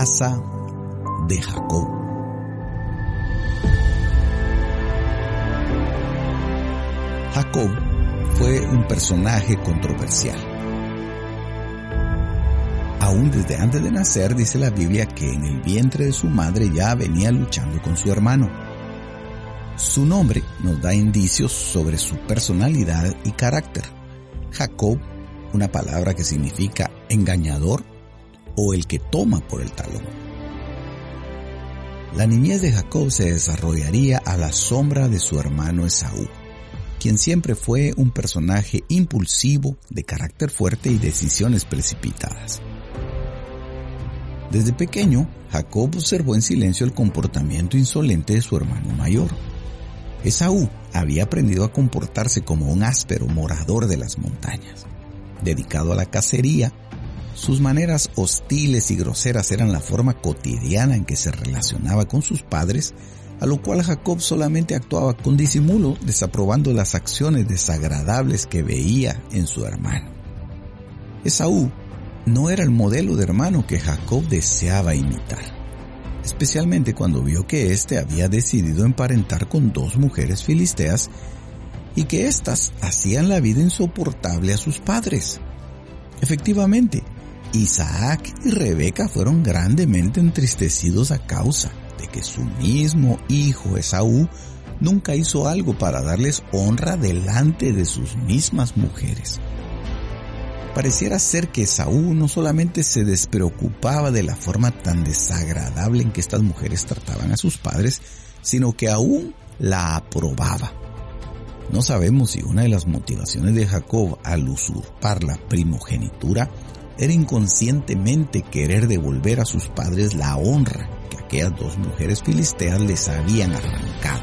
Casa de Jacob. Jacob fue un personaje controversial. Aún desde antes de nacer dice la Biblia que en el vientre de su madre ya venía luchando con su hermano. Su nombre nos da indicios sobre su personalidad y carácter. Jacob, una palabra que significa engañador o el que toma por el talón. La niñez de Jacob se desarrollaría a la sombra de su hermano Esaú, quien siempre fue un personaje impulsivo, de carácter fuerte y decisiones precipitadas. Desde pequeño, Jacob observó en silencio el comportamiento insolente de su hermano mayor. Esaú había aprendido a comportarse como un áspero morador de las montañas. Dedicado a la cacería, sus maneras hostiles y groseras eran la forma cotidiana en que se relacionaba con sus padres, a lo cual Jacob solamente actuaba con disimulo, desaprobando las acciones desagradables que veía en su hermano. Esaú no era el modelo de hermano que Jacob deseaba imitar, especialmente cuando vio que éste había decidido emparentar con dos mujeres filisteas y que éstas hacían la vida insoportable a sus padres. Efectivamente, Isaac y Rebeca fueron grandemente entristecidos a causa de que su mismo hijo Esaú nunca hizo algo para darles honra delante de sus mismas mujeres. Pareciera ser que Esaú no solamente se despreocupaba de la forma tan desagradable en que estas mujeres trataban a sus padres, sino que aún la aprobaba. No sabemos si una de las motivaciones de Jacob al usurpar la primogenitura era inconscientemente querer devolver a sus padres la honra que aquellas dos mujeres filisteas les habían arrancado.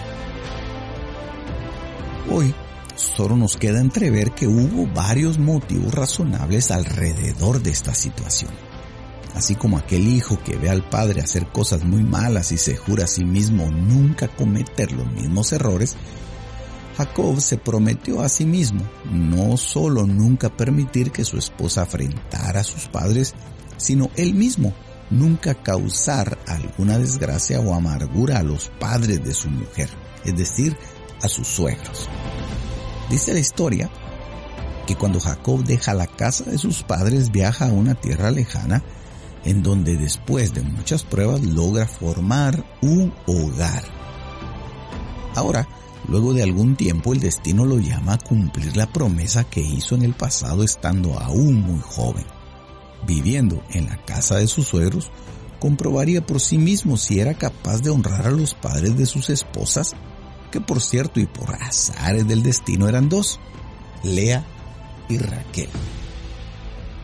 Hoy solo nos queda entrever que hubo varios motivos razonables alrededor de esta situación. Así como aquel hijo que ve al padre hacer cosas muy malas y se jura a sí mismo nunca cometer los mismos errores, Jacob se prometió a sí mismo no solo nunca permitir que su esposa afrentara a sus padres, sino él mismo nunca causar alguna desgracia o amargura a los padres de su mujer, es decir, a sus suegros. Dice la historia que cuando Jacob deja la casa de sus padres viaja a una tierra lejana en donde después de muchas pruebas logra formar un hogar. Ahora, Luego de algún tiempo el destino lo llama a cumplir la promesa que hizo en el pasado estando aún muy joven. Viviendo en la casa de sus suegros, comprobaría por sí mismo si era capaz de honrar a los padres de sus esposas, que por cierto y por azares del destino eran dos, Lea y Raquel.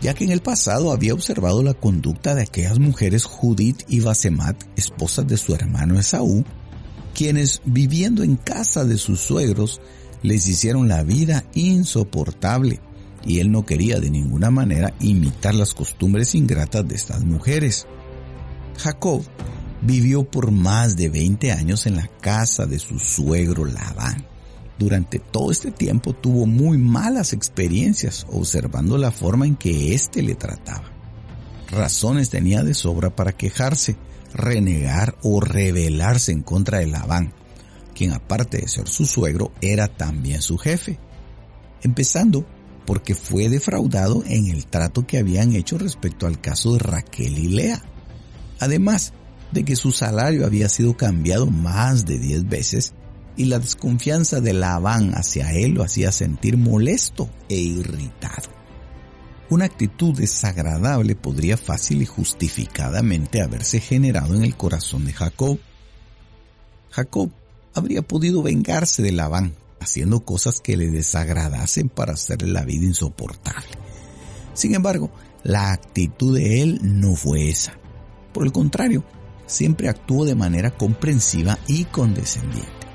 Ya que en el pasado había observado la conducta de aquellas mujeres Judith y Basemat, esposas de su hermano Esaú, quienes viviendo en casa de sus suegros les hicieron la vida insoportable y él no quería de ninguna manera imitar las costumbres ingratas de estas mujeres. Jacob vivió por más de 20 años en la casa de su suegro Labán. Durante todo este tiempo tuvo muy malas experiencias observando la forma en que éste le trataba. Razones tenía de sobra para quejarse, renegar o rebelarse en contra de Labán, quien aparte de ser su suegro era también su jefe. Empezando porque fue defraudado en el trato que habían hecho respecto al caso de Raquel y Lea. Además de que su salario había sido cambiado más de 10 veces y la desconfianza de Labán hacia él lo hacía sentir molesto e irritado. Una actitud desagradable podría fácil y justificadamente haberse generado en el corazón de Jacob. Jacob habría podido vengarse de Labán, haciendo cosas que le desagradasen para hacerle la vida insoportable. Sin embargo, la actitud de él no fue esa. Por el contrario, siempre actuó de manera comprensiva y condescendiente.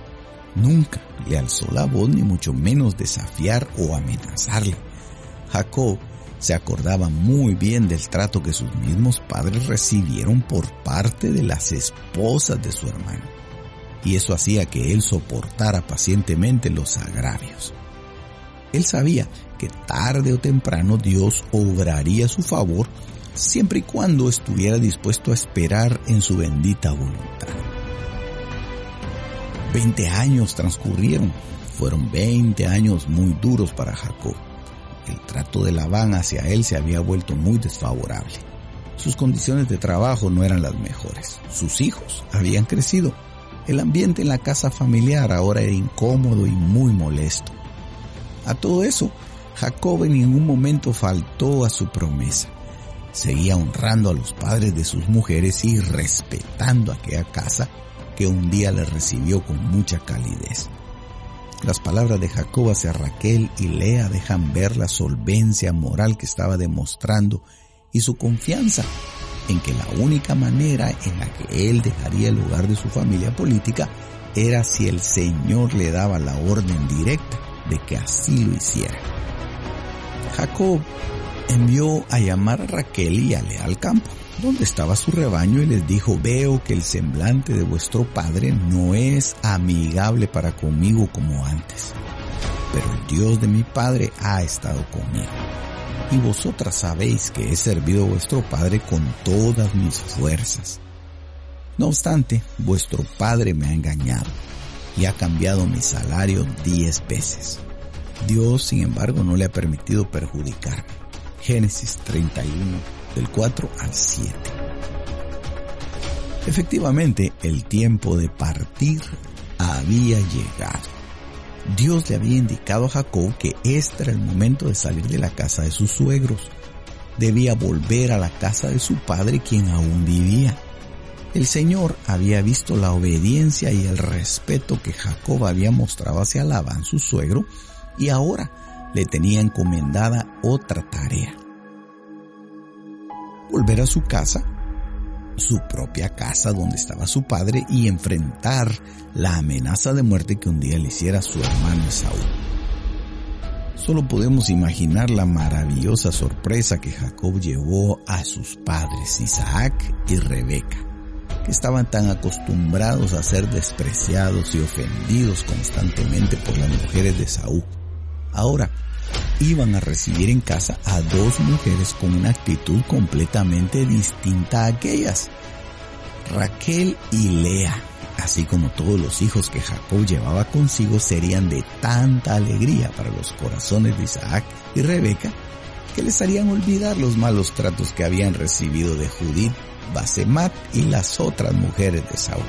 Nunca le alzó la voz ni mucho menos desafiar o amenazarle. Jacob se acordaba muy bien del trato que sus mismos padres recibieron por parte de las esposas de su hermano, y eso hacía que él soportara pacientemente los agravios. Él sabía que tarde o temprano Dios obraría su favor siempre y cuando estuviera dispuesto a esperar en su bendita voluntad. Veinte años transcurrieron. Fueron veinte años muy duros para Jacob. El trato de Labán hacia él se había vuelto muy desfavorable. Sus condiciones de trabajo no eran las mejores. Sus hijos habían crecido. El ambiente en la casa familiar ahora era incómodo y muy molesto. A todo eso, Jacob en ningún momento faltó a su promesa. Seguía honrando a los padres de sus mujeres y respetando aquella casa que un día le recibió con mucha calidez. Las palabras de Jacob hacia Raquel y Lea dejan ver la solvencia moral que estaba demostrando y su confianza en que la única manera en la que él dejaría el lugar de su familia política era si el Señor le daba la orden directa de que así lo hiciera. Jacob envió a llamar a Raquel y a Lea al campo, donde estaba su rebaño, y les dijo, veo que el semblante de vuestro padre no es amigable para conmigo como antes, pero el Dios de mi padre ha estado conmigo. Y vosotras sabéis que he servido a vuestro padre con todas mis fuerzas. No obstante, vuestro padre me ha engañado y ha cambiado mi salario diez veces. Dios, sin embargo, no le ha permitido perjudicarme. Génesis 31, del 4 al 7. Efectivamente, el tiempo de partir había llegado. Dios le había indicado a Jacob que este era el momento de salir de la casa de sus suegros. Debía volver a la casa de su padre quien aún vivía. El Señor había visto la obediencia y el respeto que Jacob había mostrado hacia Labán, su suegro, y ahora le tenía encomendada otra tarea. Volver a su casa, su propia casa donde estaba su padre y enfrentar la amenaza de muerte que un día le hiciera su hermano Esaú. Solo podemos imaginar la maravillosa sorpresa que Jacob llevó a sus padres Isaac y Rebeca, que estaban tan acostumbrados a ser despreciados y ofendidos constantemente por las mujeres de Esaú Ahora, iban a recibir en casa a dos mujeres con una actitud completamente distinta a aquellas. Raquel y Lea, así como todos los hijos que Jacob llevaba consigo, serían de tanta alegría para los corazones de Isaac y Rebeca que les harían olvidar los malos tratos que habían recibido de Judith, Basemat y las otras mujeres de Saúl.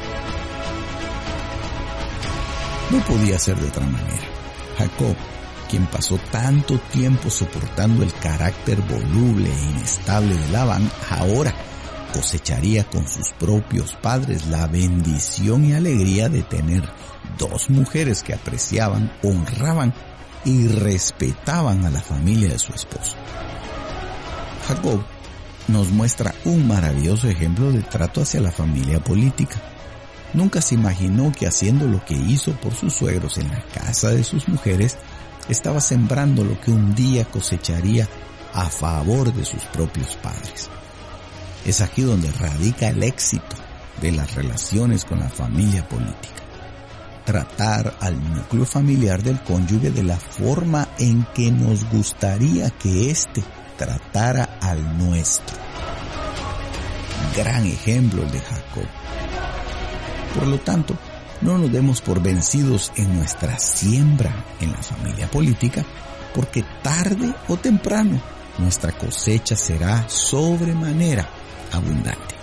No podía ser de otra manera. Jacob quien pasó tanto tiempo soportando el carácter voluble e inestable de Labán, ahora cosecharía con sus propios padres la bendición y alegría de tener dos mujeres que apreciaban, honraban y respetaban a la familia de su esposo. Jacob nos muestra un maravilloso ejemplo de trato hacia la familia política. Nunca se imaginó que haciendo lo que hizo por sus suegros en la casa de sus mujeres, estaba sembrando lo que un día cosecharía a favor de sus propios padres. Es aquí donde radica el éxito de las relaciones con la familia política. Tratar al núcleo familiar del cónyuge de la forma en que nos gustaría que éste tratara al nuestro. Gran ejemplo el de Jacob. Por lo tanto, no nos demos por vencidos en nuestra siembra en la familia política, porque tarde o temprano nuestra cosecha será sobremanera abundante.